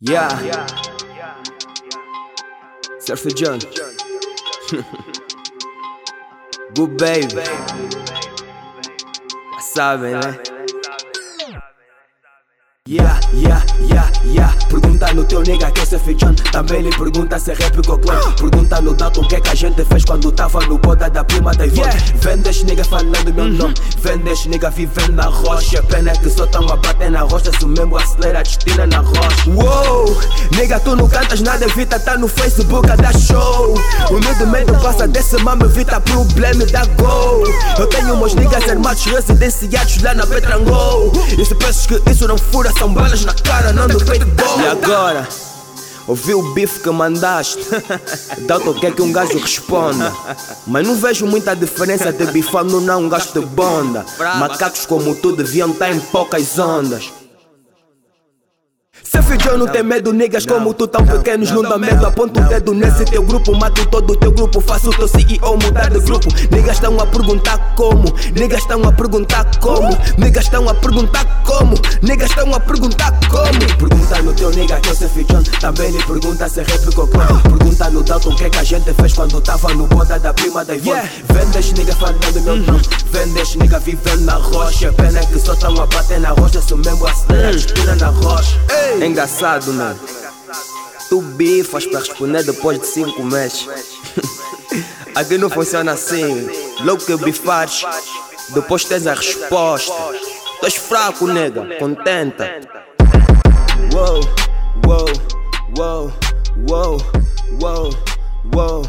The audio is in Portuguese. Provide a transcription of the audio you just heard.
Yeah. yeah. Surfer John. Good baby. Ya saben, eh. Yeah, yeah, yeah, yeah. Pergunta no teu nega que é Surf John. Também lhe pergunta se é rap ou clã. Pergunta no Dalton o que é que a gente fez quando tava no boda da prima da Ivone. Vendes nega falando meu nome. Vendes nega vivendo na rocha. Pena que só tão a bater na rocha. Se o mesmo acelera, destina na rocha. Uou, nega, tu não cantas nada, evita, tá no Facebook a dar show. O medo, medo passa desse mama, evita problema da go. Eu tenho meus niggas armados residenciados lá na Petrangol. E se pensas que isso não fura, são balas na cara, não no peito bom. E agora? Ouvi o bife que mandaste? Dalton quer que um gajo responda Mas não vejo muita diferença de bifar no não um gajo de bonda. Macacos como tu deviam estar em poucas ondas Seu filho não tem medo, niggas como tu tão pequenos não dá medo. Aponta o dedo nesse teu grupo, mato todo o teu grupo Faço o teu CEO mudar de grupo. Niggas estão a perguntar como Niggas estão a perguntar como Niggas estão a perguntar como Niggas estão a perguntar como. Pergunta no teu nigga que eu sei John Também lhe pergunta se é rap ou Pergunta no Dalton o que é que a gente fez quando tava no boda da prima da Ivone. Vendes nigga falando meu nome. Vendes nigga vivendo na rocha Pena que só estão a bater na rocha Se o mesmo acelera, rocha É engraçado, mano Tu bifas pra responder depois de 5 meses. Aqui não funciona assim. Logo que bifares Depois tens a resposta. Tu és fraco, nega, contenta. Wow, wow, wow, wow, wow, wow,